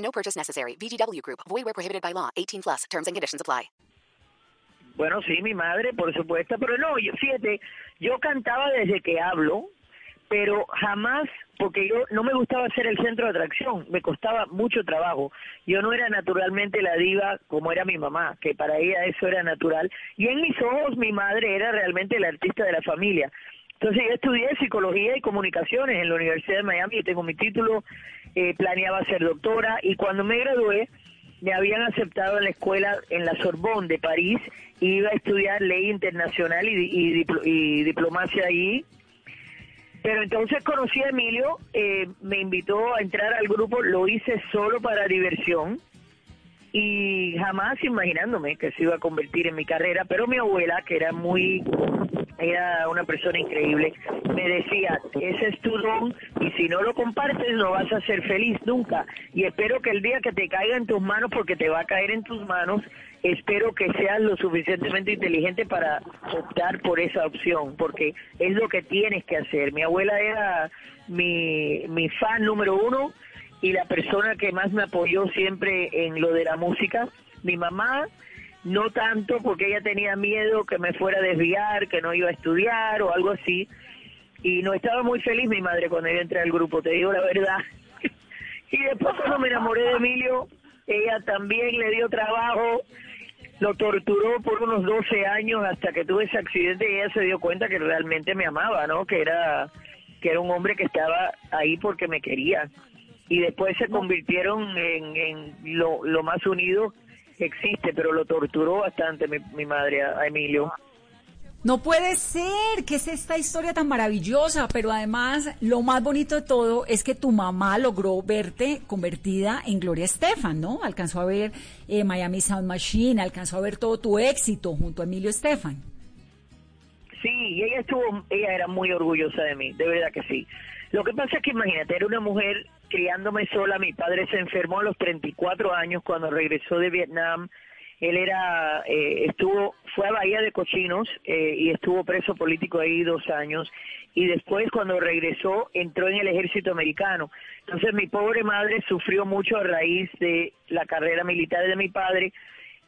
No purchase necessary. VGW Group. Void where prohibited by law. 18 plus. Terms and conditions apply. Bueno, sí, mi madre, por supuesto, pero no, yo, fíjate, yo cantaba desde que hablo, pero jamás, porque yo no me gustaba ser el centro de atracción, me costaba mucho trabajo. Yo no era naturalmente la diva como era mi mamá, que para ella eso era natural, y en mis ojos mi madre era realmente la artista de la familia. Entonces yo estudié psicología y comunicaciones en la Universidad de Miami, y tengo mi título, eh, planeaba ser doctora, y cuando me gradué, me habían aceptado en la escuela en la Sorbonne de París, y iba a estudiar ley internacional y, y, y diplomacia allí, pero entonces conocí a Emilio, eh, me invitó a entrar al grupo, lo hice solo para diversión y jamás imaginándome que se iba a convertir en mi carrera, pero mi abuela, que era muy, era una persona increíble, me decía, ese es tu don y si no lo compartes no vas a ser feliz nunca y espero que el día que te caiga en tus manos, porque te va a caer en tus manos, espero que seas lo suficientemente inteligente para optar por esa opción, porque es lo que tienes que hacer. Mi abuela era mi, mi fan número uno y la persona que más me apoyó siempre en lo de la música. Mi mamá, no tanto porque ella tenía miedo que me fuera a desviar, que no iba a estudiar o algo así. Y no estaba muy feliz mi madre cuando yo entré al grupo, te digo la verdad. y después cuando me enamoré de Emilio, ella también le dio trabajo, lo torturó por unos 12 años hasta que tuve ese accidente y ella se dio cuenta que realmente me amaba, ¿no? Que era que era un hombre que estaba ahí porque me quería. Y después se convirtieron en, en lo, lo más unido que existe, pero lo torturó bastante mi, mi madre a, a Emilio. No puede ser, que es esta historia tan maravillosa, pero además lo más bonito de todo es que tu mamá logró verte convertida en Gloria Estefan, ¿no? Alcanzó a ver eh, Miami Sound Machine, alcanzó a ver todo tu éxito junto a Emilio Estefan. Sí, y ella estuvo, ella era muy orgullosa de mí, de verdad que sí. Lo que pasa es que imagínate, era una mujer criándome sola, mi padre se enfermó a los 34 años cuando regresó de Vietnam, él era, eh, estuvo, fue a Bahía de Cochinos eh, y estuvo preso político ahí dos años y después cuando regresó entró en el ejército americano. Entonces mi pobre madre sufrió mucho a raíz de la carrera militar de mi padre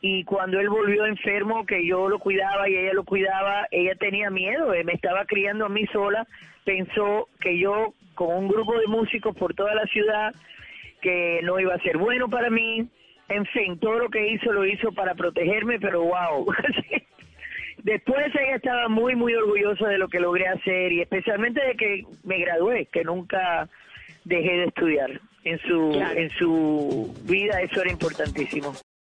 y cuando él volvió enfermo, que yo lo cuidaba y ella lo cuidaba, ella tenía miedo, eh, me estaba criando a mí sola, pensó que yo con un grupo de músicos por toda la ciudad, que no iba a ser bueno para mí, en fin, todo lo que hizo lo hizo para protegerme, pero wow. Después ella estaba muy, muy orgullosa de lo que logré hacer y especialmente de que me gradué, que nunca dejé de estudiar. En su, en su vida eso era importantísimo.